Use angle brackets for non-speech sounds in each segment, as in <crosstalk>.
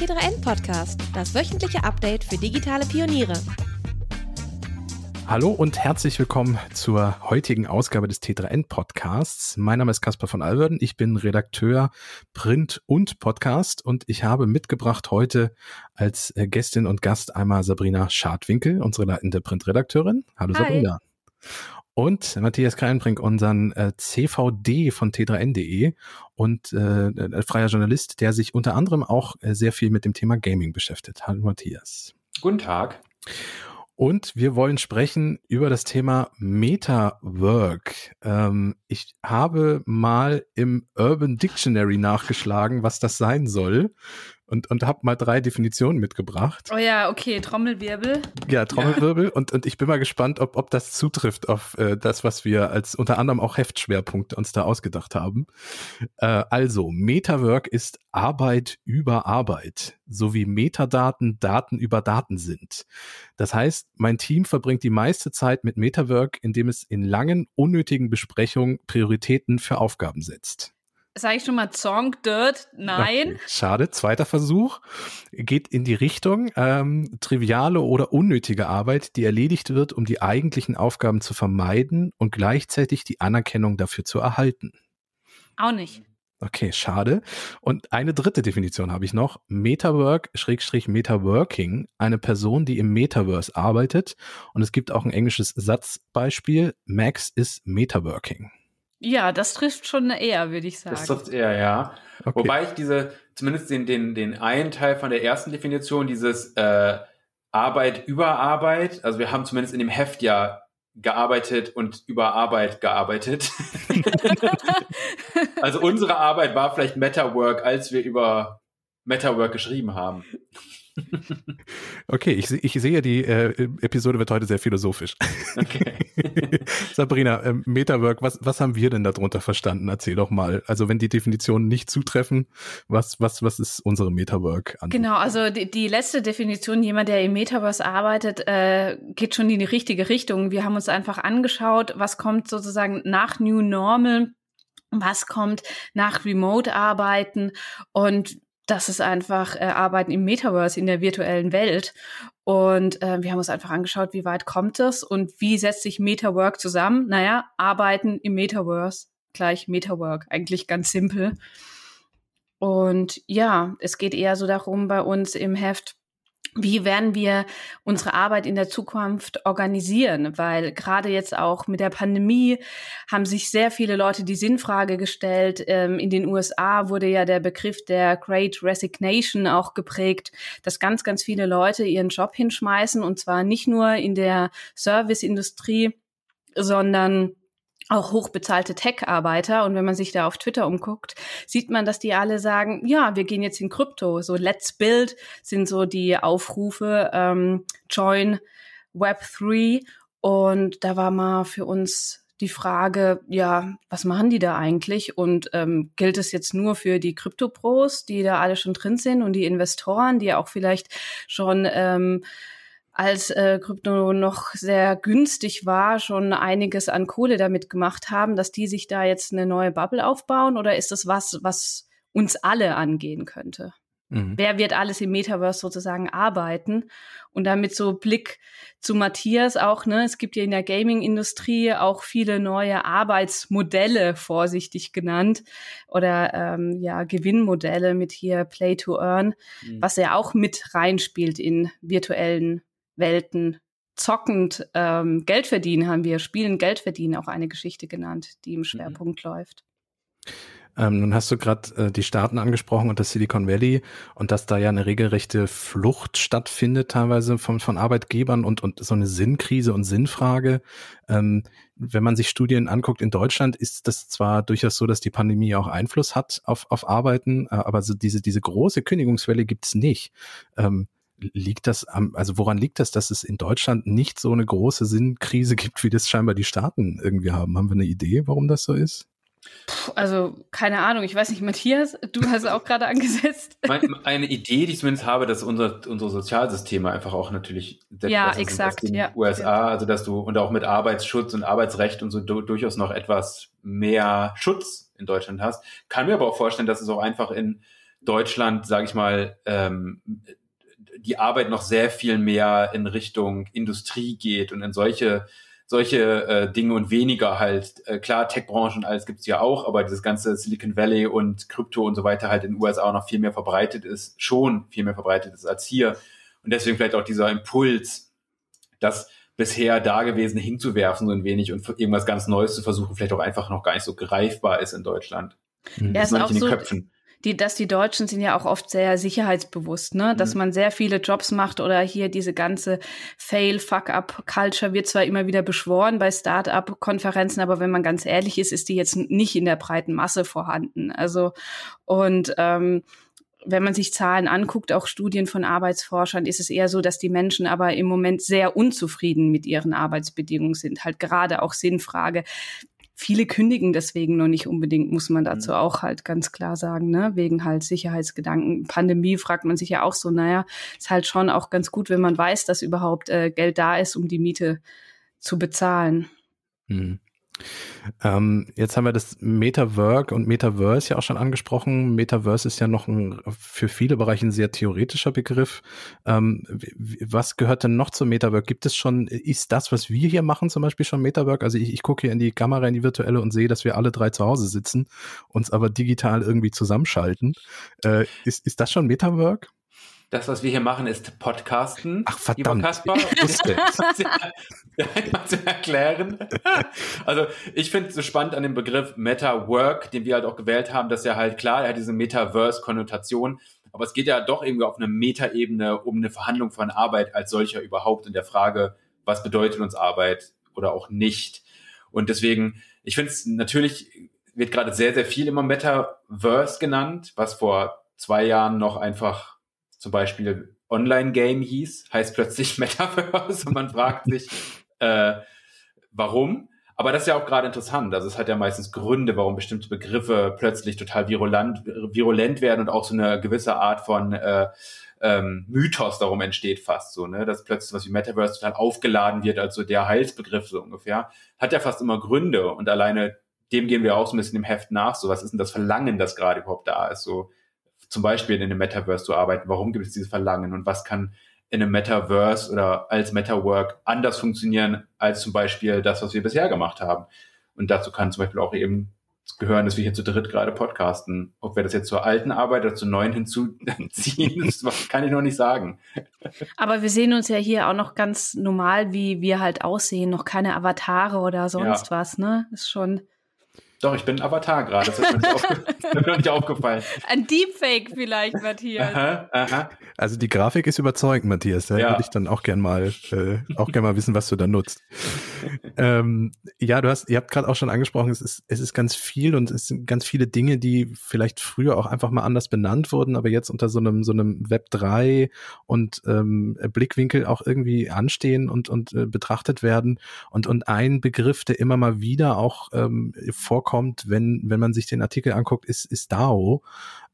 T3N Podcast, das wöchentliche Update für digitale Pioniere. Hallo und herzlich willkommen zur heutigen Ausgabe des T3N Podcasts. Mein Name ist Caspar von Alverden. Ich bin Redakteur Print und Podcast und ich habe mitgebracht heute als äh, Gästin und Gast einmal Sabrina Schadwinkel, unsere leitende Printredakteurin. Hallo Hi. Sabrina. Und Matthias Kreinbrink, unseren äh, CVD von t3n.de und äh, freier Journalist, der sich unter anderem auch äh, sehr viel mit dem Thema Gaming beschäftigt. Hallo Matthias. Guten Tag. Und wir wollen sprechen über das Thema Meta-Work. Ähm, ich habe mal im Urban Dictionary nachgeschlagen, was das sein soll und, und habe mal drei Definitionen mitgebracht. Oh ja, okay, Trommelwirbel. Ja, Trommelwirbel. Ja. Und, und ich bin mal gespannt, ob, ob das zutrifft auf äh, das, was wir als unter anderem auch Heftschwerpunkt uns da ausgedacht haben. Äh, also, Metawork ist Arbeit über Arbeit, so wie Metadaten Daten über Daten sind. Das heißt, mein Team verbringt die meiste Zeit mit Metawork, indem es in langen, unnötigen Besprechungen Prioritäten für Aufgaben setzt. Sag ich schon mal Song Dirt? Nein. Okay, schade. Zweiter Versuch geht in die Richtung ähm, triviale oder unnötige Arbeit, die erledigt wird, um die eigentlichen Aufgaben zu vermeiden und gleichzeitig die Anerkennung dafür zu erhalten. Auch nicht. Okay, schade. Und eine dritte Definition habe ich noch. Metawork, Schrägstrich Metaworking, eine Person, die im Metaverse arbeitet. Und es gibt auch ein englisches Satzbeispiel. Max ist Metaworking. Ja, das trifft schon eher, würde ich sagen. Das trifft eher, ja. Okay. Wobei ich diese, zumindest den, den, den einen Teil von der ersten Definition, dieses äh, Arbeit über Arbeit, also wir haben zumindest in dem Heft ja gearbeitet und über Arbeit gearbeitet. <laughs> also unsere Arbeit war vielleicht Metawork, als wir über Metawork geschrieben haben. <laughs> Okay, ich, ich sehe, die äh, Episode wird heute sehr philosophisch. Okay. <laughs> Sabrina, äh, Metawork, was, was haben wir denn darunter verstanden? Erzähl doch mal. Also wenn die Definitionen nicht zutreffen, was, was, was ist unsere Metawork? An? Genau, also die, die letzte Definition, jemand, der im Metaverse arbeitet, äh, geht schon in die richtige Richtung. Wir haben uns einfach angeschaut, was kommt sozusagen nach New Normal was kommt nach Remote-Arbeiten und das ist einfach äh, Arbeiten im Metaverse, in der virtuellen Welt. Und äh, wir haben uns einfach angeschaut, wie weit kommt es und wie setzt sich Metawork zusammen? Naja, Arbeiten im Metaverse gleich Metawork. Eigentlich ganz simpel. Und ja, es geht eher so darum bei uns im Heft, wie werden wir unsere Arbeit in der Zukunft organisieren? Weil gerade jetzt auch mit der Pandemie haben sich sehr viele Leute die Sinnfrage gestellt. Ähm, in den USA wurde ja der Begriff der Great Resignation auch geprägt, dass ganz, ganz viele Leute ihren Job hinschmeißen und zwar nicht nur in der Serviceindustrie, sondern auch hochbezahlte Tech-Arbeiter. Und wenn man sich da auf Twitter umguckt, sieht man, dass die alle sagen, ja, wir gehen jetzt in Krypto. So Let's Build sind so die Aufrufe, ähm, Join Web3. Und da war mal für uns die Frage, ja, was machen die da eigentlich? Und ähm, gilt es jetzt nur für die Krypto-Pros, die da alle schon drin sind und die Investoren, die auch vielleicht schon ähm, als äh, Krypto noch sehr günstig war, schon einiges an Kohle damit gemacht haben, dass die sich da jetzt eine neue Bubble aufbauen? Oder ist das was, was uns alle angehen könnte? Mhm. Wer wird alles im Metaverse sozusagen arbeiten? Und damit so Blick zu Matthias auch, ne, es gibt ja in der Gaming-Industrie auch viele neue Arbeitsmodelle, vorsichtig genannt, oder ähm, ja, Gewinnmodelle mit hier Play to Earn, mhm. was ja auch mit reinspielt in virtuellen Welten zockend ähm, Geld verdienen, haben wir Spielen Geld verdienen auch eine Geschichte genannt, die im mhm. Schwerpunkt mhm. läuft. Ähm, nun hast du gerade äh, die Staaten angesprochen und das Silicon Valley und dass da ja eine regelrechte Flucht stattfindet, teilweise von, von Arbeitgebern und, und so eine Sinnkrise und Sinnfrage. Ähm, wenn man sich Studien anguckt in Deutschland, ist das zwar durchaus so, dass die Pandemie auch Einfluss hat auf, auf Arbeiten, äh, aber so diese, diese große Kündigungswelle gibt's nicht. Ähm, liegt das am, also woran liegt das, dass es in Deutschland nicht so eine große Sinnkrise gibt, wie das scheinbar die Staaten irgendwie haben? Haben wir eine Idee, warum das so ist? Puh, also keine Ahnung, ich weiß nicht, Matthias, du hast auch gerade angesetzt. <laughs> Eine Idee, die ich zumindest habe, dass unser, unsere Sozialsysteme einfach auch natürlich ja, exakt, in ja, USA, also dass du und auch mit Arbeitsschutz und Arbeitsrecht und so du, durchaus noch etwas mehr Schutz in Deutschland hast. Kann mir aber auch vorstellen, dass es auch einfach in Deutschland, sage ich mal, ähm, die Arbeit noch sehr viel mehr in Richtung Industrie geht und in solche solche äh, Dinge und weniger halt, äh, klar, Tech-Branche und alles gibt's ja auch, aber dieses ganze Silicon Valley und Krypto und so weiter halt in den USA auch noch viel mehr verbreitet ist, schon viel mehr verbreitet ist als hier. Und deswegen vielleicht auch dieser Impuls, das bisher Dagewesene hinzuwerfen so ein wenig und irgendwas ganz Neues zu versuchen, vielleicht auch einfach noch gar nicht so greifbar ist in Deutschland. Mhm. Ja, ist auch in den so, Köpfen die, dass die Deutschen sind ja auch oft sehr sicherheitsbewusst, ne? Dass mhm. man sehr viele Jobs macht oder hier diese ganze Fail-Fuck-Up-Culture wird zwar immer wieder beschworen bei Start-up-Konferenzen, aber wenn man ganz ehrlich ist, ist die jetzt nicht in der breiten Masse vorhanden. Also und ähm, wenn man sich Zahlen anguckt, auch Studien von Arbeitsforschern, ist es eher so, dass die Menschen aber im Moment sehr unzufrieden mit ihren Arbeitsbedingungen sind. Halt gerade auch Sinnfrage. Viele kündigen deswegen noch nicht unbedingt, muss man dazu mhm. auch halt ganz klar sagen, ne? wegen halt Sicherheitsgedanken. Pandemie fragt man sich ja auch so, naja, ist halt schon auch ganz gut, wenn man weiß, dass überhaupt äh, Geld da ist, um die Miete zu bezahlen. Mhm. Ähm, jetzt haben wir das Metawork und Metaverse ja auch schon angesprochen. Metaverse ist ja noch ein, für viele Bereiche ein sehr theoretischer Begriff. Ähm, was gehört denn noch zum Metawork? Gibt es schon, ist das, was wir hier machen, zum Beispiel schon Metawork? Also ich, ich gucke hier in die Kamera, in die virtuelle und sehe, dass wir alle drei zu Hause sitzen, uns aber digital irgendwie zusammenschalten. Äh, ist, ist das schon Metawork? Das, was wir hier machen, ist Podcasten. Ach verdammt. Kaspar, ich wusste zu <laughs> erklären. Also ich finde es so spannend an dem Begriff Meta-Work, den wir halt auch gewählt haben, dass er halt klar, er hat diese Metaverse-Konnotation, aber es geht ja doch irgendwie auf einer Meta-Ebene um eine Verhandlung von Arbeit als solcher überhaupt in der Frage, was bedeutet uns Arbeit oder auch nicht. Und deswegen, ich finde es natürlich, wird gerade sehr, sehr viel immer Metaverse genannt, was vor zwei Jahren noch einfach zum Beispiel Online-Game hieß, heißt plötzlich <laughs> Metaverse und man fragt sich, <laughs> äh, warum. Aber das ist ja auch gerade interessant. Also es hat ja meistens Gründe, warum bestimmte Begriffe plötzlich total virulent, virulent werden und auch so eine gewisse Art von äh, ähm, Mythos darum entsteht fast so, ne? Dass plötzlich was wie Metaverse total aufgeladen wird als so der Heilsbegriff so ungefähr. Hat ja fast immer Gründe und alleine dem gehen wir auch so ein bisschen im Heft nach. So, was ist denn das Verlangen, das gerade überhaupt da ist? So, zum Beispiel in einem Metaverse zu arbeiten? Warum gibt es dieses Verlangen und was kann in einem Metaverse oder als Metawork anders funktionieren als zum Beispiel das, was wir bisher gemacht haben? Und dazu kann zum Beispiel auch eben gehören, dass wir hier zu dritt gerade podcasten. Ob wir das jetzt zur alten Arbeit oder zur neuen hinzuziehen, <laughs> das kann ich noch nicht sagen. Aber wir sehen uns ja hier auch noch ganz normal, wie wir halt aussehen, noch keine Avatare oder sonst ja. was, ne? Ist schon. Doch, ich bin ein Avatar gerade. Das ist mir nicht, aufge <laughs> mir nicht aufgefallen. Ein Deepfake vielleicht, Matthias. Aha, aha. Also die Grafik ist überzeugend, Matthias. Da ja. würde ich dann auch gern mal, äh, auch gern mal wissen, was du da nutzt. ähm, ja, du hast, ihr habt gerade auch schon angesprochen, es ist, es ist ganz viel und es sind ganz viele Dinge, die vielleicht früher auch einfach mal anders benannt wurden, aber jetzt unter so einem, so einem Web 3 und ähm, Blickwinkel auch irgendwie anstehen und, und äh, betrachtet werden. Und, und ein Begriff, der immer mal wieder auch ähm, vorkommt, kommt, wenn, wenn man sich den Artikel anguckt, ist, ist DAO.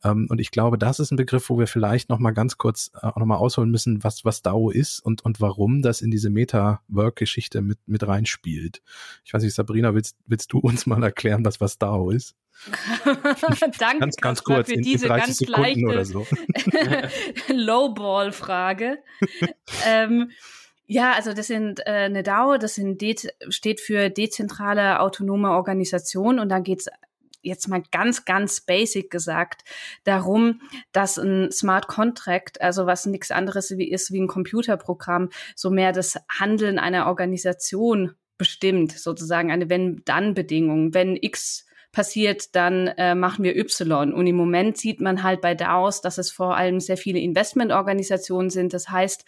Ähm, und ich glaube, das ist ein Begriff, wo wir vielleicht noch mal ganz kurz äh, auch noch mal ausholen müssen, was, was DAO ist und, und warum das in diese Meta-Work-Geschichte mit, mit reinspielt. Ich weiß nicht, Sabrina, willst, willst du uns mal erklären, was, was DAO ist? <laughs> Danke ganz, ganz kurz, für in, diese in 30 ganz Sekunden leichte so. <laughs> <laughs> Lowball-Frage. ähm, ja, also das sind äh, eine DAO, das sind De steht für dezentrale autonome Organisation und da geht's jetzt mal ganz, ganz basic gesagt darum, dass ein Smart Contract, also was nichts anderes wie ist wie ein Computerprogramm, so mehr das Handeln einer Organisation bestimmt, sozusagen eine Wenn-Dann-Bedingung. Wenn X passiert, dann äh, machen wir Y. Und im Moment sieht man halt bei DAOs, dass es vor allem sehr viele Investmentorganisationen sind. Das heißt,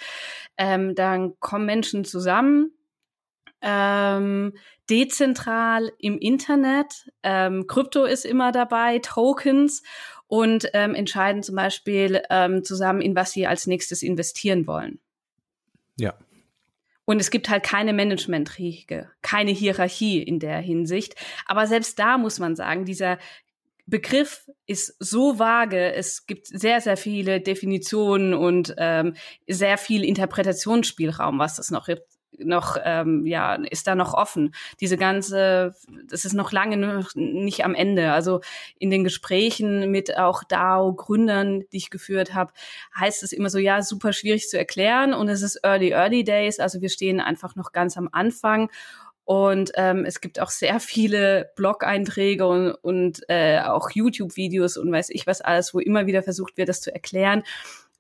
ähm, dann kommen Menschen zusammen, ähm, dezentral im Internet. Ähm, Krypto ist immer dabei, Tokens und ähm, entscheiden zum Beispiel ähm, zusammen, in was sie als nächstes investieren wollen. Ja. Und es gibt halt keine Management-Riege, keine Hierarchie in der Hinsicht. Aber selbst da muss man sagen, dieser Begriff ist so vage. Es gibt sehr, sehr viele Definitionen und ähm, sehr viel Interpretationsspielraum, was das noch noch, ähm, ja, ist da noch offen. Diese ganze, das ist noch lange noch nicht am Ende. Also in den Gesprächen mit auch DAO-Gründern, die ich geführt habe, heißt es immer so, ja, super schwierig zu erklären und es ist early, early days. Also wir stehen einfach noch ganz am Anfang. Und ähm, es gibt auch sehr viele Blog-Einträge und, und äh, auch YouTube-Videos und weiß ich was alles, wo immer wieder versucht wird, das zu erklären.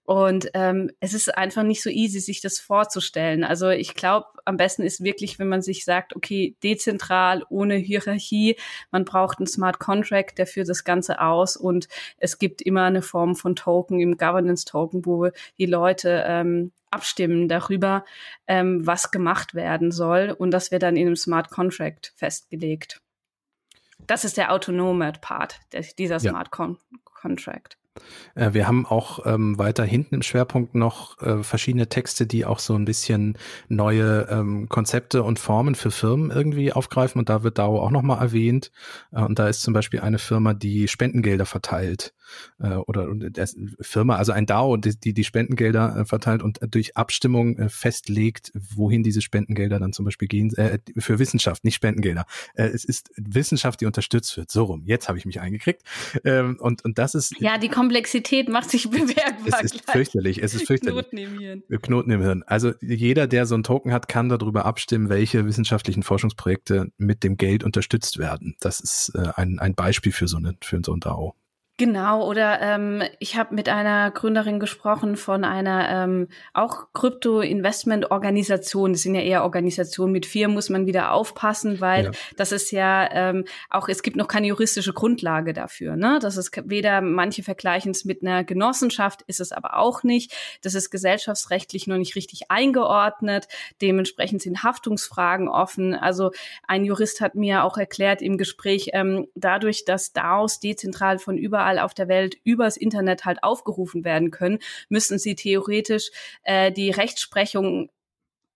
Und ähm, es ist einfach nicht so easy, sich das vorzustellen. Also ich glaube, am besten ist wirklich, wenn man sich sagt, okay, dezentral, ohne Hierarchie, man braucht einen Smart Contract, der führt das Ganze aus und es gibt immer eine Form von Token im Governance Token, wo die Leute ähm, abstimmen darüber, ähm, was gemacht werden soll. Und das wird dann in einem Smart Contract festgelegt. Das ist der autonome Part dieser Smart Con Contract. Äh, wir haben auch ähm, weiter hinten im Schwerpunkt noch äh, verschiedene Texte, die auch so ein bisschen neue ähm, Konzepte und Formen für Firmen irgendwie aufgreifen. Und da wird DAO auch nochmal erwähnt. Äh, und da ist zum Beispiel eine Firma, die Spendengelder verteilt äh, oder das Firma, also ein DAO, die die Spendengelder äh, verteilt und durch Abstimmung äh, festlegt, wohin diese Spendengelder dann zum Beispiel gehen, äh, für Wissenschaft, nicht Spendengelder. Äh, es ist Wissenschaft, die unterstützt wird. So rum. Jetzt habe ich mich eingekriegt. Ähm, und, und das ist. Ja, die Komplexität macht sich <laughs> bemerkbar. Es ist gleich. fürchterlich. Es ist fürchterlich. Knoten im Hirn. Knoten im Hirn. Also jeder, der so einen Token hat, kann darüber abstimmen, welche wissenschaftlichen Forschungsprojekte mit dem Geld unterstützt werden. Das ist äh, ein, ein Beispiel für so, eine, für so ein DAO. Genau, oder ähm, ich habe mit einer Gründerin gesprochen von einer ähm, auch Krypto-Investment-Organisation. Das sind ja eher Organisationen mit Firmen, muss man wieder aufpassen, weil ja. das ist ja ähm, auch, es gibt noch keine juristische Grundlage dafür. Ne? Das ist weder, manche vergleichen es mit einer Genossenschaft, ist es aber auch nicht. Das ist gesellschaftsrechtlich noch nicht richtig eingeordnet. Dementsprechend sind Haftungsfragen offen. Also ein Jurist hat mir auch erklärt im Gespräch, ähm, dadurch, dass DAOs dezentral von überall überall auf der Welt übers Internet halt aufgerufen werden können, müssen sie theoretisch äh, die Rechtsprechung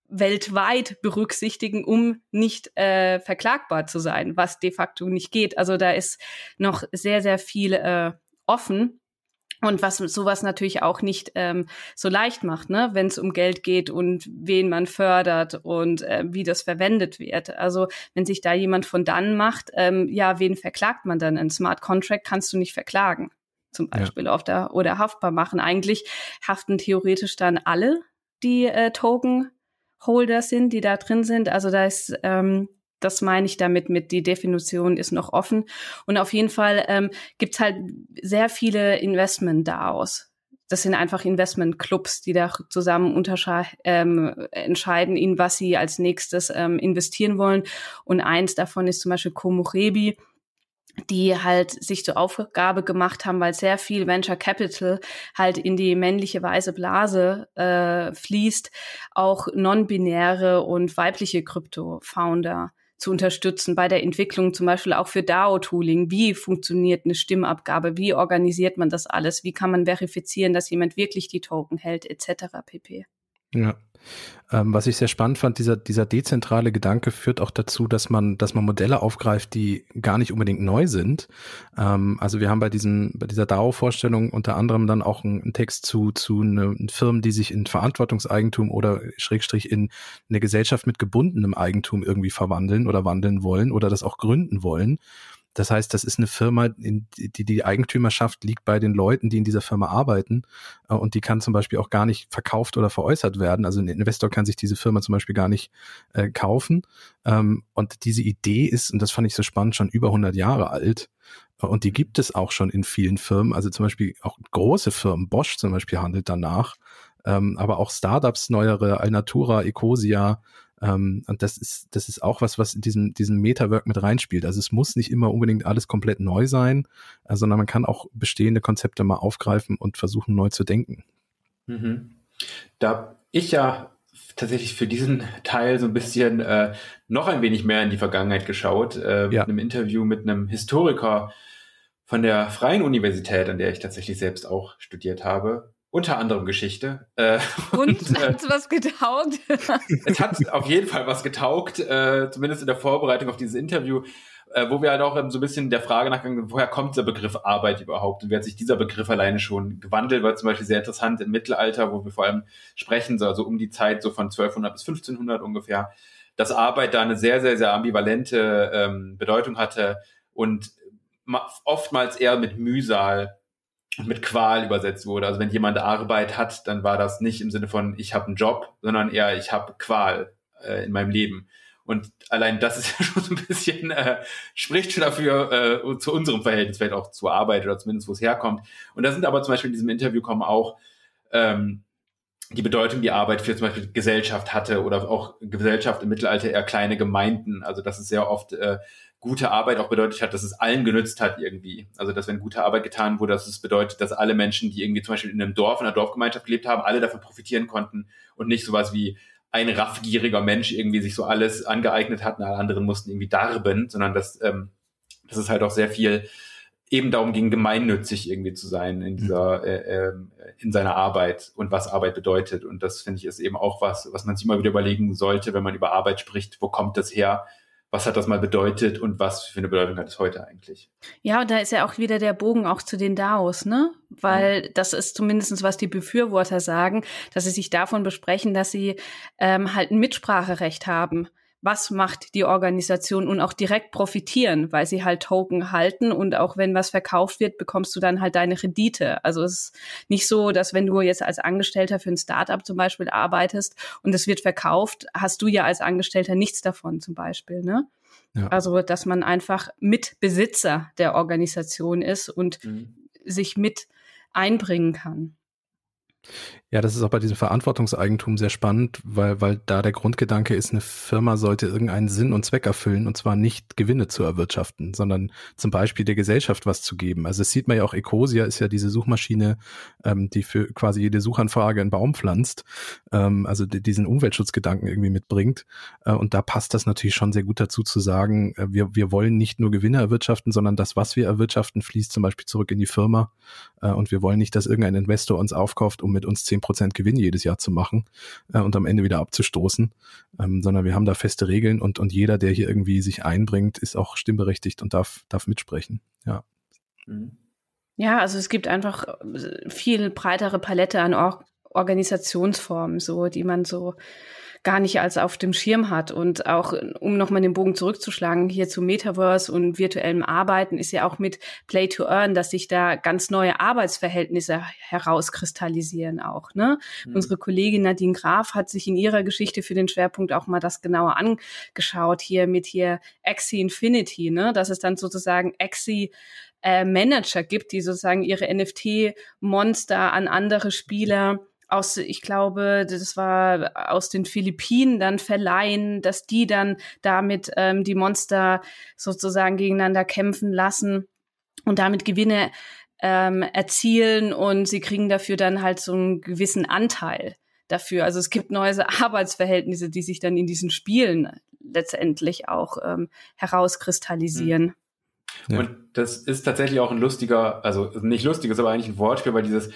weltweit berücksichtigen, um nicht äh, verklagbar zu sein, was de facto nicht geht. Also da ist noch sehr, sehr viel äh, offen. Und was sowas natürlich auch nicht ähm, so leicht macht, ne, wenn es um Geld geht und wen man fördert und äh, wie das verwendet wird. Also wenn sich da jemand von dann macht, ähm, ja, wen verklagt man dann? Ein Smart Contract kannst du nicht verklagen, zum Beispiel ja. auf der oder haftbar machen. Eigentlich haften theoretisch dann alle, die äh, Token Holder sind, die da drin sind. Also da ist ähm, das meine ich damit mit, die Definition ist noch offen. Und auf jeden Fall ähm, gibt es halt sehr viele Investment-DAOs. Das sind einfach Investment-Clubs, die da zusammen ähm, entscheiden, in was sie als nächstes ähm, investieren wollen. Und eins davon ist zum Beispiel Komorebi, die halt sich zur Aufgabe gemacht haben, weil sehr viel Venture Capital halt in die männliche weiße Blase äh, fließt, auch non-binäre und weibliche Krypto-Founder zu unterstützen bei der Entwicklung, zum Beispiel auch für DAO-Tooling. Wie funktioniert eine Stimmabgabe? Wie organisiert man das alles? Wie kann man verifizieren, dass jemand wirklich die Token hält, etc. pp. Ja. Ähm, was ich sehr spannend fand, dieser, dieser dezentrale Gedanke führt auch dazu, dass man, dass man Modelle aufgreift, die gar nicht unbedingt neu sind. Ähm, also wir haben bei diesem, bei dieser DAO-Vorstellung unter anderem dann auch einen, einen Text zu, zu eine, Firmen, die sich in Verantwortungseigentum oder Schrägstrich in eine Gesellschaft mit gebundenem Eigentum irgendwie verwandeln oder wandeln wollen oder das auch gründen wollen. Das heißt, das ist eine Firma, in die die Eigentümerschaft liegt bei den Leuten, die in dieser Firma arbeiten äh, und die kann zum Beispiel auch gar nicht verkauft oder veräußert werden. Also ein Investor kann sich diese Firma zum Beispiel gar nicht äh, kaufen. Ähm, und diese Idee ist, und das fand ich so spannend, schon über 100 Jahre alt. Und die gibt es auch schon in vielen Firmen. Also zum Beispiel auch große Firmen, Bosch zum Beispiel handelt danach. Ähm, aber auch Startups, neuere, Alnatura, Ecosia, ähm, und das ist, das ist auch was, was in diesem, diesem Metawork mit reinspielt. Also es muss nicht immer unbedingt alles komplett neu sein, äh, sondern man kann auch bestehende Konzepte mal aufgreifen und versuchen neu zu denken. Mhm. Da ich ja tatsächlich für diesen Teil so ein bisschen äh, noch ein wenig mehr in die Vergangenheit geschaut, äh, ja. mit einem Interview mit einem Historiker von der Freien Universität, an der ich tatsächlich selbst auch studiert habe, unter anderem Geschichte. Äh, <laughs> und, und äh, hat was getaugt? <laughs> es hat auf jeden Fall was getaugt, äh, zumindest in der Vorbereitung auf dieses Interview. äh, wo wir halt auch so ein bisschen der Frage nachgegangen woher kommt der Begriff Arbeit überhaupt und wie hat sich dieser Begriff alleine schon gewandelt, war zum Beispiel sehr interessant im Mittelalter, wo wir vor allem sprechen, so also um die Zeit so von 1200 bis 1500 ungefähr, dass Arbeit da eine sehr, sehr, sehr ambivalente ähm, Bedeutung hatte und oftmals eher mit Mühsal mit Qual übersetzt wurde. Also wenn jemand Arbeit hat, dann war das nicht im Sinne von ich habe einen Job, sondern eher ich habe Qual äh, in meinem Leben. Und allein das ist <laughs> ja schon so ein bisschen, äh, spricht schon dafür, äh, zu unserem Verhältnis, vielleicht auch zur Arbeit oder zumindest, wo es herkommt. Und da sind aber zum Beispiel in diesem Interview kommen auch ähm, die Bedeutung, die Arbeit für zum Beispiel Gesellschaft hatte oder auch Gesellschaft im Mittelalter eher kleine Gemeinden. Also dass es sehr oft äh, gute Arbeit auch bedeutet hat, dass es allen genützt hat irgendwie. Also dass wenn gute Arbeit getan wurde, dass es bedeutet, dass alle Menschen, die irgendwie zum Beispiel in einem Dorf, in einer Dorfgemeinschaft gelebt haben, alle davon profitieren konnten und nicht sowas wie ein raffgieriger Mensch irgendwie sich so alles angeeignet hat und alle anderen mussten irgendwie darben, sondern dass, ähm, dass es halt auch sehr viel eben darum ging, gemeinnützig irgendwie zu sein in dieser, mhm. äh, äh, in seiner Arbeit und was Arbeit bedeutet. Und das finde ich ist eben auch was, was man sich immer wieder überlegen sollte, wenn man über Arbeit spricht. Wo kommt das her? Was hat das mal bedeutet und was für eine Bedeutung hat es heute eigentlich? Ja, und da ist ja auch wieder der Bogen auch zu den DAOs, ne? Weil mhm. das ist zumindestens was die Befürworter sagen, dass sie sich davon besprechen, dass sie ähm, halt ein Mitspracherecht haben was macht die Organisation und auch direkt profitieren, weil sie halt Token halten und auch wenn was verkauft wird, bekommst du dann halt deine Rendite. Also es ist nicht so, dass wenn du jetzt als Angestellter für ein Startup zum Beispiel arbeitest und es wird verkauft, hast du ja als Angestellter nichts davon zum Beispiel, ne? Ja. Also, dass man einfach Mitbesitzer der Organisation ist und mhm. sich mit einbringen kann. Ja, das ist auch bei diesem Verantwortungseigentum sehr spannend, weil, weil da der Grundgedanke ist, eine Firma sollte irgendeinen Sinn und Zweck erfüllen und zwar nicht Gewinne zu erwirtschaften, sondern zum Beispiel der Gesellschaft was zu geben. Also es sieht man ja auch, Ecosia ist ja diese Suchmaschine, ähm, die für quasi jede Suchanfrage einen Baum pflanzt, ähm, also diesen Umweltschutzgedanken irgendwie mitbringt. Äh, und da passt das natürlich schon sehr gut dazu zu sagen, äh, wir, wir wollen nicht nur Gewinne erwirtschaften, sondern das, was wir erwirtschaften, fließt zum Beispiel zurück in die Firma. Äh, und wir wollen nicht, dass irgendein Investor uns aufkauft, um mit uns zehn Prozent Gewinn jedes Jahr zu machen äh, und am Ende wieder abzustoßen, ähm, sondern wir haben da feste Regeln und, und jeder, der hier irgendwie sich einbringt, ist auch stimmberechtigt und darf, darf mitsprechen. Ja. Mhm. Ja, also es gibt einfach viel breitere Palette an Or Organisationsformen, so, die man so gar nicht als auf dem Schirm hat. Und auch, um nochmal den Bogen zurückzuschlagen, hier zu Metaverse und virtuellem Arbeiten ist ja auch mit Play to Earn, dass sich da ganz neue Arbeitsverhältnisse herauskristallisieren auch. Ne? Mhm. Unsere Kollegin Nadine Graf hat sich in ihrer Geschichte für den Schwerpunkt auch mal das genauer angeschaut, hier mit hier Axie Infinity, ne? dass es dann sozusagen Axie äh, Manager gibt, die sozusagen ihre NFT-Monster an andere Spieler aus, ich glaube, das war aus den Philippinen dann verleihen, dass die dann damit ähm, die Monster sozusagen gegeneinander kämpfen lassen und damit Gewinne ähm, erzielen und sie kriegen dafür dann halt so einen gewissen Anteil dafür. Also es gibt neue Arbeitsverhältnisse, die sich dann in diesen Spielen letztendlich auch ähm, herauskristallisieren. Ja. Und das ist tatsächlich auch ein lustiger, also nicht lustiges, aber eigentlich ein Wortspiel, weil dieses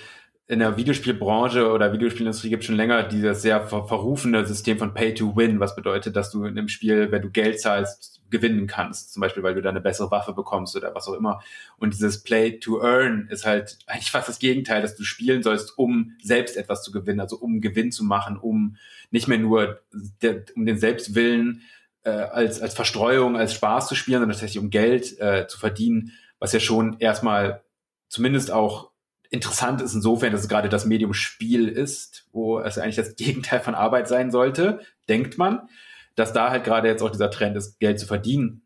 in der Videospielbranche oder Videospielindustrie gibt schon länger dieses sehr ver verrufene System von Pay to Win, was bedeutet, dass du in einem Spiel, wenn du Geld zahlst, gewinnen kannst. Zum Beispiel, weil du da eine bessere Waffe bekommst oder was auch immer. Und dieses Play to Earn ist halt eigentlich fast das Gegenteil, dass du spielen sollst, um selbst etwas zu gewinnen, also um Gewinn zu machen, um nicht mehr nur der, um den Selbstwillen äh, als, als Verstreuung, als Spaß zu spielen, sondern tatsächlich um Geld äh, zu verdienen, was ja schon erstmal zumindest auch interessant ist insofern, dass es gerade das Medium Spiel ist, wo es eigentlich das <laughs> Gegenteil von Arbeit sein sollte, denkt man, dass da halt gerade jetzt auch dieser Trend ist, Geld zu verdienen.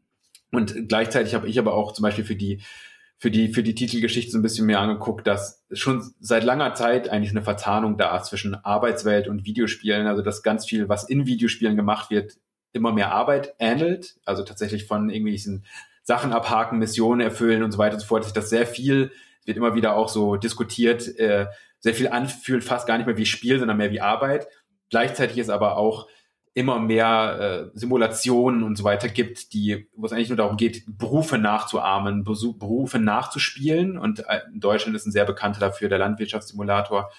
Und gleichzeitig habe ich aber auch zum Beispiel für die für die für die Titelgeschichte so ein bisschen mehr angeguckt, dass schon seit langer Zeit eigentlich eine Verzahnung da ist zwischen Arbeitswelt und Videospielen. Also dass ganz viel, was in Videospielen gemacht wird, immer mehr Arbeit ähnelt. Also tatsächlich von irgendwelchen Sachen abhaken, Missionen erfüllen und so weiter und so fort, dass sich das sehr viel wird immer wieder auch so diskutiert, äh, sehr viel anfühlt, fast gar nicht mehr wie Spiel, sondern mehr wie Arbeit. Gleichzeitig ist aber auch immer mehr äh, Simulationen und so weiter gibt, die, wo es eigentlich nur darum geht, Berufe nachzuahmen, Berufe nachzuspielen. Und äh, in Deutschland ist ein sehr bekannter dafür der Landwirtschaftssimulator.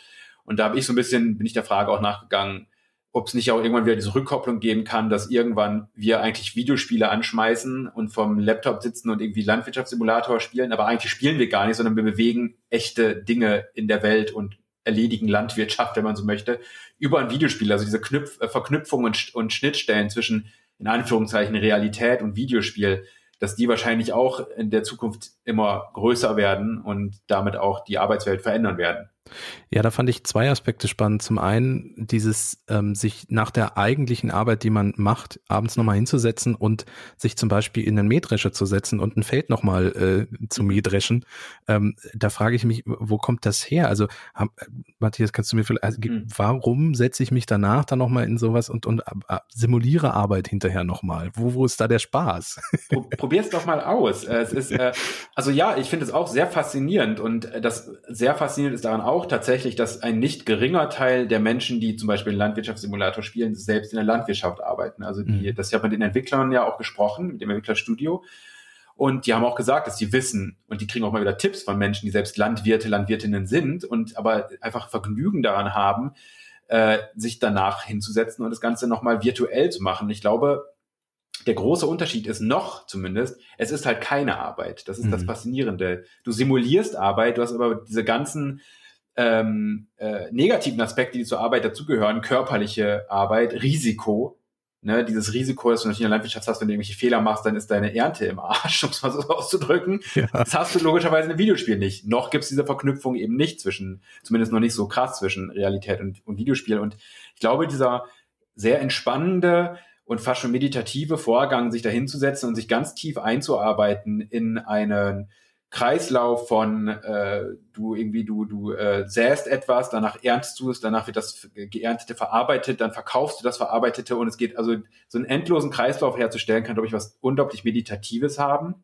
Und da habe ich so ein bisschen, bin ich der Frage auch nachgegangen, ob es nicht auch irgendwann wieder diese Rückkopplung geben kann, dass irgendwann wir eigentlich Videospiele anschmeißen und vom Laptop sitzen und irgendwie Landwirtschaftssimulator spielen, aber eigentlich spielen wir gar nicht, sondern wir bewegen echte Dinge in der Welt und erledigen Landwirtschaft, wenn man so möchte, über ein Videospiel. Also diese Knüpf äh, Verknüpfung und, und Schnittstellen zwischen, in Anführungszeichen, Realität und Videospiel, dass die wahrscheinlich auch in der Zukunft immer größer werden und damit auch die Arbeitswelt verändern werden. Ja, da fand ich zwei Aspekte spannend. Zum einen dieses ähm, sich nach der eigentlichen Arbeit, die man macht, abends nochmal hinzusetzen und sich zum Beispiel in einen Mähdrescher zu setzen und ein Feld nochmal äh, zu mähdreschen. Ähm, da frage ich mich, wo kommt das her? Also, hab, Matthias, kannst du mir vielleicht, also, mhm. warum setze ich mich danach dann nochmal in sowas und, und äh, simuliere Arbeit hinterher nochmal? Wo, wo ist da der Spaß? Probier es doch mal aus. Äh, es ist, äh, also ja, ich finde es auch sehr faszinierend und äh, das sehr faszinierend ist daran auch tatsächlich, dass ein nicht geringer Teil der Menschen, die zum Beispiel einen Landwirtschaftssimulator spielen, selbst in der Landwirtschaft arbeiten. Also die, mhm. das hat mit den Entwicklern ja auch gesprochen, mit dem Entwicklerstudio. Und die haben auch gesagt, dass sie wissen und die kriegen auch mal wieder Tipps von Menschen, die selbst Landwirte, Landwirtinnen sind und aber einfach Vergnügen daran haben, äh, sich danach hinzusetzen und das Ganze nochmal virtuell zu machen. Ich glaube, der große Unterschied ist noch zumindest, es ist halt keine Arbeit. Das ist mhm. das Faszinierende. Du simulierst Arbeit, du hast aber diese ganzen ähm, äh, negativen Aspekte, die zur Arbeit dazugehören, körperliche Arbeit, Risiko. Ne, dieses Risiko, dass du natürlich in der Landwirtschaft hast, wenn du irgendwelche Fehler machst, dann ist deine Ernte im Arsch, <laughs> um es mal so auszudrücken. Ja. Das hast du logischerweise in einem Videospiel nicht. Noch gibt es diese Verknüpfung eben nicht zwischen, zumindest noch nicht so krass zwischen Realität und, und Videospiel. Und ich glaube, dieser sehr entspannende, und fast schon meditative Vorgang, sich da hinzusetzen und sich ganz tief einzuarbeiten in einen Kreislauf von äh, du irgendwie du du äh, säst etwas, danach erntest du es, danach wird das geerntete verarbeitet, dann verkaufst du das verarbeitete und es geht also so einen endlosen Kreislauf herzustellen kann, glaube ich, was unglaublich meditatives haben,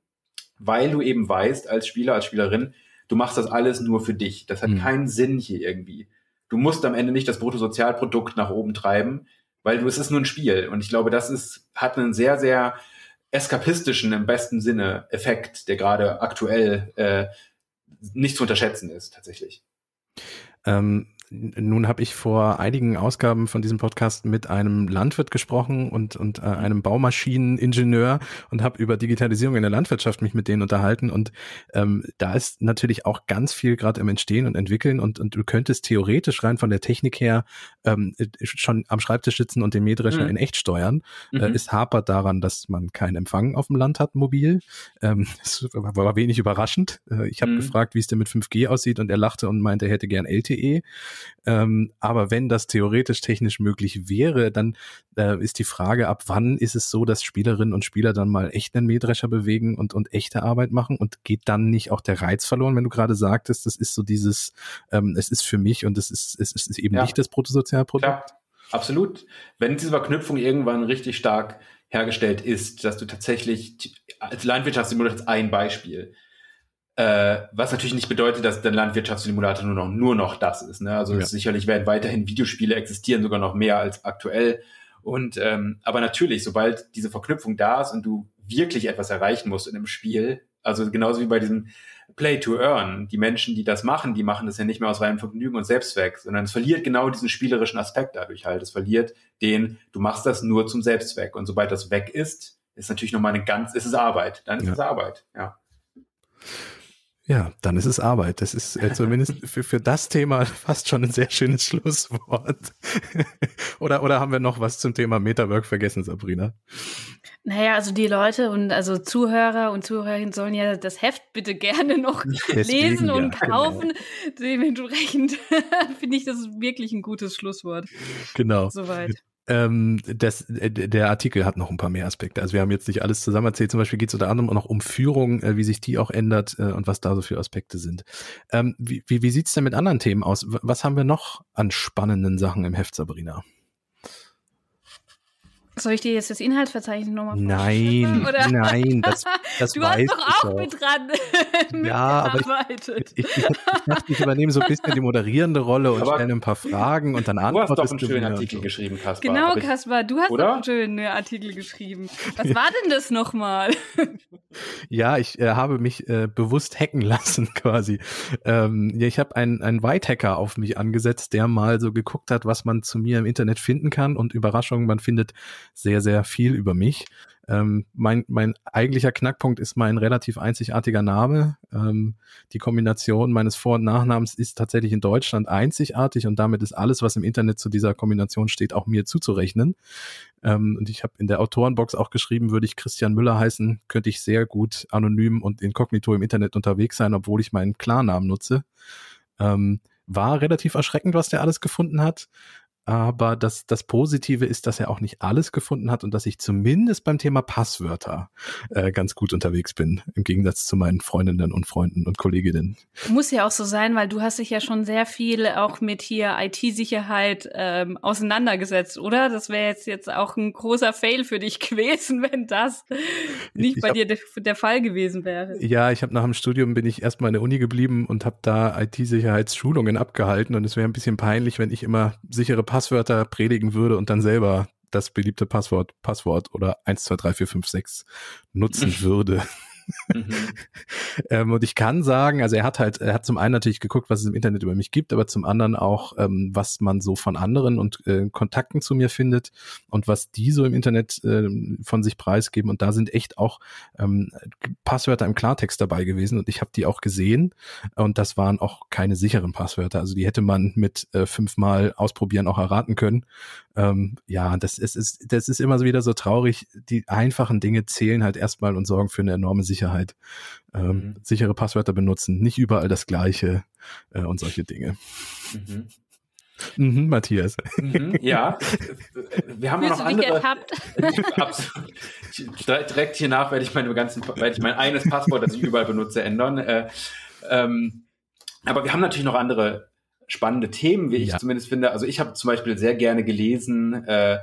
weil du eben weißt als Spieler als Spielerin, du machst das alles nur für dich. Das hat mhm. keinen Sinn hier irgendwie. Du musst am Ende nicht das Bruttosozialprodukt nach oben treiben weil du, es ist nur ein Spiel. Und ich glaube, das ist, hat einen sehr, sehr eskapistischen, im besten Sinne, Effekt, der gerade aktuell äh, nicht zu unterschätzen ist, tatsächlich. Ähm, nun habe ich vor einigen Ausgaben von diesem Podcast mit einem Landwirt gesprochen und, und äh, einem Baumaschineningenieur und habe über Digitalisierung in der Landwirtschaft mich mit denen unterhalten. Und ähm, da ist natürlich auch ganz viel gerade im Entstehen und Entwickeln und, und du könntest theoretisch rein von der Technik her ähm, schon am Schreibtisch sitzen und den Mähdrescher mhm. in echt steuern. Äh, mhm. Äh, es hapert daran, dass man keinen Empfang auf dem Land hat, mobil. Ähm, <laughs> das war wenig überraschend. Äh, ich habe mhm. gefragt, wie es denn mit 5G aussieht und er lachte und meinte, er hätte gern LTE. Ähm, aber wenn das theoretisch technisch möglich wäre, dann äh, ist die Frage, ab wann ist es so, dass Spielerinnen und Spieler dann mal echt einen Mähdrescher bewegen und, und echte Arbeit machen und geht dann nicht auch der Reiz verloren, wenn du gerade sagtest, das ist so dieses, ähm, es ist für mich und es ist, es ist eben ja. nicht das Bruttosozialprodukt? Klar, absolut. Wenn diese Verknüpfung irgendwann richtig stark hergestellt ist, dass du tatsächlich als Landwirtschaftssimulator ein Beispiel, äh, was natürlich nicht bedeutet, dass der Landwirtschaftssimulator nur noch, nur noch das ist. Ne? Also ja. sicherlich werden weiterhin Videospiele existieren, sogar noch mehr als aktuell. Und ähm, aber natürlich, sobald diese Verknüpfung da ist und du wirklich etwas erreichen musst in einem Spiel, also genauso wie bei diesem Play to Earn, die Menschen, die das machen, die machen das ja nicht mehr aus reinem Vergnügen und Selbstzweck, sondern es verliert genau diesen spielerischen Aspekt dadurch halt. Es verliert den, du machst das nur zum Selbstzweck. Und sobald das weg ist, ist natürlich nochmal eine ganz, ist es Arbeit. Dann ist ja. es Arbeit, ja. Ja, dann ist es Arbeit. Das ist äh, zumindest <laughs> für, für das Thema <laughs> fast schon ein sehr schönes Schlusswort. <laughs> oder, oder haben wir noch was zum Thema Metawork vergessen, Sabrina? Naja, also die Leute und also Zuhörer und Zuhörerinnen sollen ja das Heft bitte gerne noch Deswegen, lesen und ja, genau. kaufen. Genau. Dementsprechend finde ich das wirklich ein gutes Schlusswort. Genau. Soweit. Ähm, das, äh, der Artikel hat noch ein paar mehr Aspekte. Also wir haben jetzt nicht alles zusammen erzählt. Zum Beispiel geht es unter anderem auch noch um Führung, äh, wie sich die auch ändert äh, und was da so für Aspekte sind. Ähm, wie wie, wie sieht es denn mit anderen Themen aus? Was haben wir noch an spannenden Sachen im Heft, Sabrina? Soll ich dir jetzt das Inhaltsverzeichnis nochmal Nein, <laughs> oder? nein, das, das <laughs> Du weiß hast doch auch, auch mit dran <laughs> Ja, aber ich, ich, ich, ich, dachte, ich übernehme so ein bisschen die moderierende Rolle und stelle ein paar Fragen und dann antwortest du. Du hast doch einen schönen Artikel geschrieben, Kaspar. Genau, Kaspar, du hast doch einen schönen Artikel geschrieben. Was war denn das nochmal? Ja, ich äh, habe mich äh, bewusst hacken lassen quasi. Ähm, ja, ich habe einen, einen White-Hacker auf mich angesetzt, der mal so geguckt hat, was man zu mir im Internet finden kann. Und Überraschung, man findet sehr, sehr viel über mich. Ähm, mein, mein eigentlicher Knackpunkt ist mein relativ einzigartiger Name. Ähm, die Kombination meines Vor- und Nachnamens ist tatsächlich in Deutschland einzigartig und damit ist alles, was im Internet zu dieser Kombination steht, auch mir zuzurechnen. Ähm, und ich habe in der Autorenbox auch geschrieben, würde ich Christian Müller heißen, könnte ich sehr gut anonym und inkognito im Internet unterwegs sein, obwohl ich meinen Klarnamen nutze. Ähm, war relativ erschreckend, was der alles gefunden hat. Aber das, das Positive ist, dass er auch nicht alles gefunden hat und dass ich zumindest beim Thema Passwörter äh, ganz gut unterwegs bin, im Gegensatz zu meinen Freundinnen und Freunden und Kolleginnen. Muss ja auch so sein, weil du hast dich ja schon sehr viel auch mit hier IT-Sicherheit ähm, auseinandergesetzt, oder? Das wäre jetzt jetzt auch ein großer Fail für dich <laughs> gewesen, wenn das nicht ich bei hab, dir der, der, Fall gewesen wäre. Ja, ich habe nach dem Studium bin ich erstmal in der Uni geblieben und habe da IT-Sicherheitsschulungen abgehalten und es wäre ein bisschen peinlich, wenn ich immer sichere Passwörter Passwörter predigen würde und dann selber das beliebte Passwort, Passwort oder 1, 2, 3, 4, 5, 6 nutzen <laughs> würde. Mhm. <laughs> ähm, und ich kann sagen, also er hat halt, er hat zum einen natürlich geguckt, was es im Internet über mich gibt, aber zum anderen auch, ähm, was man so von anderen und äh, Kontakten zu mir findet und was die so im Internet äh, von sich preisgeben. Und da sind echt auch ähm, Passwörter im Klartext dabei gewesen und ich habe die auch gesehen und das waren auch keine sicheren Passwörter. Also die hätte man mit äh, fünfmal ausprobieren auch erraten können. Ähm, ja, das ist, ist, das ist immer wieder so traurig. Die einfachen Dinge zählen halt erstmal und sorgen für eine enorme Sicherheit. Sicherheit. Ähm, mhm. Sichere Passwörter benutzen, nicht überall das Gleiche äh, und solche Dinge. Mhm. Mhm, Matthias. Mhm, ja, wir haben noch andere. direkt hier nach werde ich meine ganzen, werde ich mein eines Passwort, das ich überall benutze, ändern. Äh, ähm, aber wir haben natürlich noch andere spannende Themen, wie ich ja. zumindest finde. Also ich habe zum Beispiel sehr gerne gelesen äh,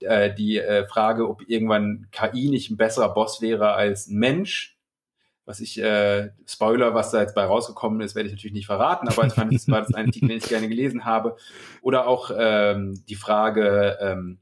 äh, die äh, Frage, ob irgendwann KI nicht ein besserer Boss wäre als ein Mensch was ich, äh, Spoiler, was da jetzt bei rausgekommen ist, werde ich natürlich nicht verraten, aber ich fand, das war das ein Artikel, den ich gerne gelesen habe. Oder auch ähm, die Frage, ähm,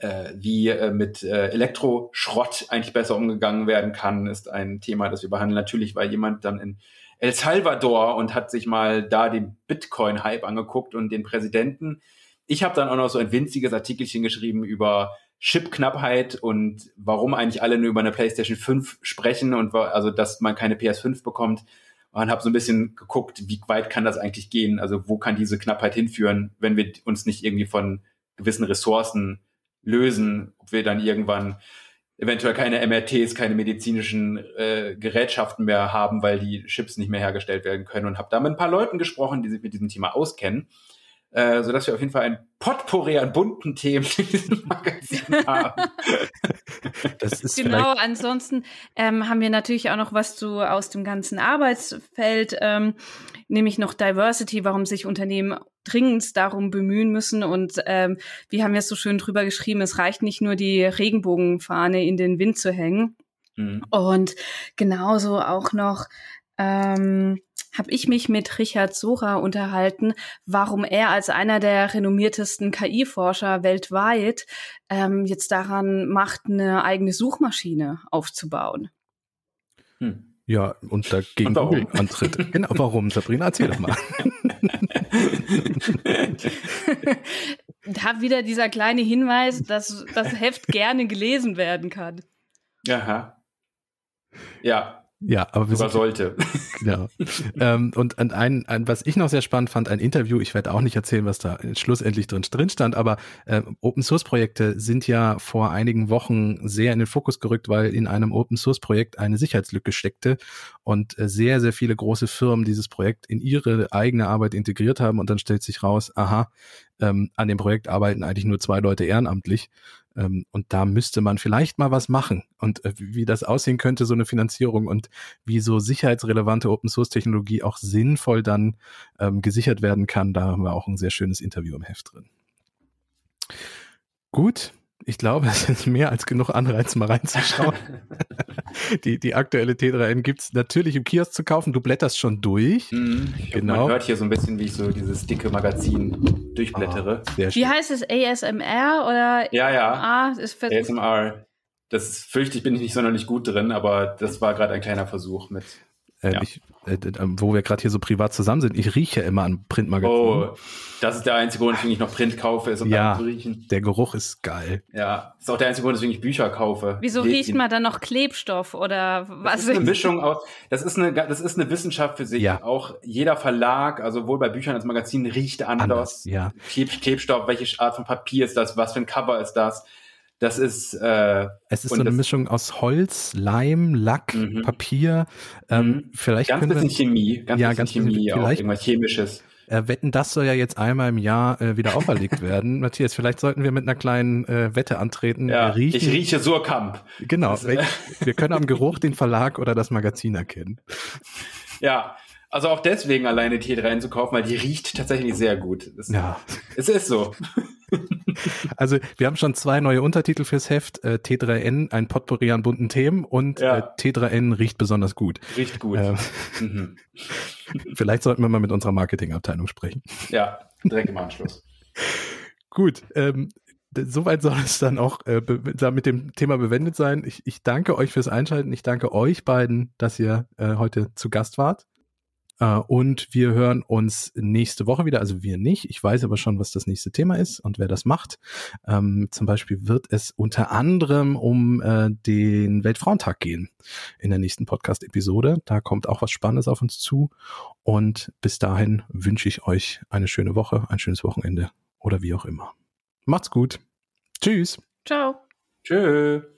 äh, wie äh, mit äh, Elektroschrott eigentlich besser umgegangen werden kann, ist ein Thema, das wir behandeln. Natürlich war jemand dann in El Salvador und hat sich mal da den Bitcoin-Hype angeguckt und den Präsidenten. Ich habe dann auch noch so ein winziges Artikelchen geschrieben über Chipknappheit und warum eigentlich alle nur über eine PlayStation 5 sprechen und also dass man keine PS5 bekommt. Und habe so ein bisschen geguckt, wie weit kann das eigentlich gehen? Also wo kann diese Knappheit hinführen, wenn wir uns nicht irgendwie von gewissen Ressourcen lösen, ob wir dann irgendwann eventuell keine MRTs, keine medizinischen äh, Gerätschaften mehr haben, weil die Chips nicht mehr hergestellt werden können. Und habe da mit ein paar Leuten gesprochen, die sich mit diesem Thema auskennen äh, sodass wir auf jeden Fall ein Potpourri an bunten Themen in diesem <laughs> Magazin haben. <laughs> Das ist genau, ansonsten ähm, haben wir natürlich auch noch was zu aus dem ganzen Arbeitsfeld, ähm, nämlich noch Diversity, warum sich Unternehmen dringend darum bemühen müssen. Und ähm, wir haben ja so schön drüber geschrieben, es reicht nicht nur die Regenbogenfahne in den Wind zu hängen. Mhm. Und genauso auch noch ähm, habe ich mich mit Richard Sora unterhalten, warum er als einer der renommiertesten KI-Forscher weltweit ähm, jetzt daran macht, eine eigene Suchmaschine aufzubauen. Hm. Ja, und dagegen Google antritt. <laughs> genau, warum? Sabrina, erzähl doch mal. <laughs> da wieder dieser kleine Hinweis, dass das Heft gerne gelesen werden kann. Aha. Ja, ja, aber wir Sogar sollte. <laughs> Genau. ähm, und ein, ein, was ich noch sehr spannend fand, ein Interview, ich werde auch nicht erzählen, was da schlussendlich drin, drin stand, aber äh, Open Source Projekte sind ja vor einigen Wochen sehr in den Fokus gerückt, weil in einem Open Source Projekt eine Sicherheitslücke steckte und äh, sehr, sehr viele große Firmen dieses Projekt in ihre eigene Arbeit integriert haben und dann stellt sich raus, aha, ähm, an dem Projekt arbeiten eigentlich nur zwei Leute ehrenamtlich. Ähm, und da müsste man vielleicht mal was machen. Und äh, wie das aussehen könnte, so eine Finanzierung und wie so sicherheitsrelevante Open Source Technologie auch sinnvoll dann ähm, gesichert werden kann, da haben wir auch ein sehr schönes Interview im Heft drin. Gut, ich glaube, <laughs> es ist mehr als genug Anreiz, mal reinzuschauen. <laughs> die, die aktuelle T3N gibt's natürlich im Kiosk zu kaufen. Du blätterst schon durch. Mhm. Genau. Man hört hier so ein bisschen, wie ich so dieses dicke Magazin durchblättere. Ah, wie heißt es? ASMR oder? Ja, ja. Ist ASMR. das fürchte ich, bin ich nicht sonderlich gut drin, aber das war gerade ein kleiner Versuch mit. Äh, ja. ich, äh, wo wir gerade hier so privat zusammen sind, ich rieche ja immer an Printmagazinen. Oh, das ist der einzige Grund, weswegen ich noch Print kaufe, ist um ja, zu riechen. Der Geruch ist geil. Ja, ist auch der einzige Grund, weswegen ich Bücher kaufe. Wieso Lest riecht ihn. man dann noch Klebstoff oder was? Das ist eine Mischung aus, das ist eine, das ist eine Wissenschaft für sich. Ja. Auch jeder Verlag, also sowohl bei Büchern als Magazin riecht anders. anders ja. Kleb, Klebstoff, welche Art von Papier ist das, was für ein Cover ist das? Das ist. Äh, es ist so eine Mischung aus Holz, Leim, Lack, mhm. Papier. Ähm, mhm. Vielleicht ganz bisschen wir, Chemie, ganz ja, bisschen ganz Chemie, auch irgendwas Chemisches. Äh, wetten, das soll ja jetzt einmal im Jahr äh, wieder auferlegt werden. <laughs> Matthias, vielleicht sollten wir mit einer kleinen äh, Wette antreten. Ja, riechen. Ich rieche Surkamp. Genau. Das, <laughs> wir können am Geruch den Verlag oder das Magazin erkennen. Ja, also auch deswegen alleine T3 zu kaufen, weil die riecht tatsächlich sehr gut. Das, ja. Es ist so. <laughs> Also wir haben schon zwei neue Untertitel fürs Heft. Äh, T3N, ein Potpourri an bunten Themen und ja. äh, T3N riecht besonders gut. Riecht gut. Äh, <laughs> mhm. <laughs> Vielleicht sollten wir mal mit unserer Marketingabteilung sprechen. Ja, direkt im Anschluss. gut, ähm, soweit soll es dann auch äh, mit dem Thema bewendet sein. Ich, ich danke euch fürs Einschalten. Ich danke euch beiden, dass ihr äh, heute zu Gast wart. Uh, und wir hören uns nächste Woche wieder. Also wir nicht. Ich weiß aber schon, was das nächste Thema ist und wer das macht. Ähm, zum Beispiel wird es unter anderem um äh, den Weltfrauentag gehen in der nächsten Podcast-Episode. Da kommt auch was Spannendes auf uns zu. Und bis dahin wünsche ich euch eine schöne Woche, ein schönes Wochenende oder wie auch immer. Macht's gut. Tschüss. Ciao. Tschüss.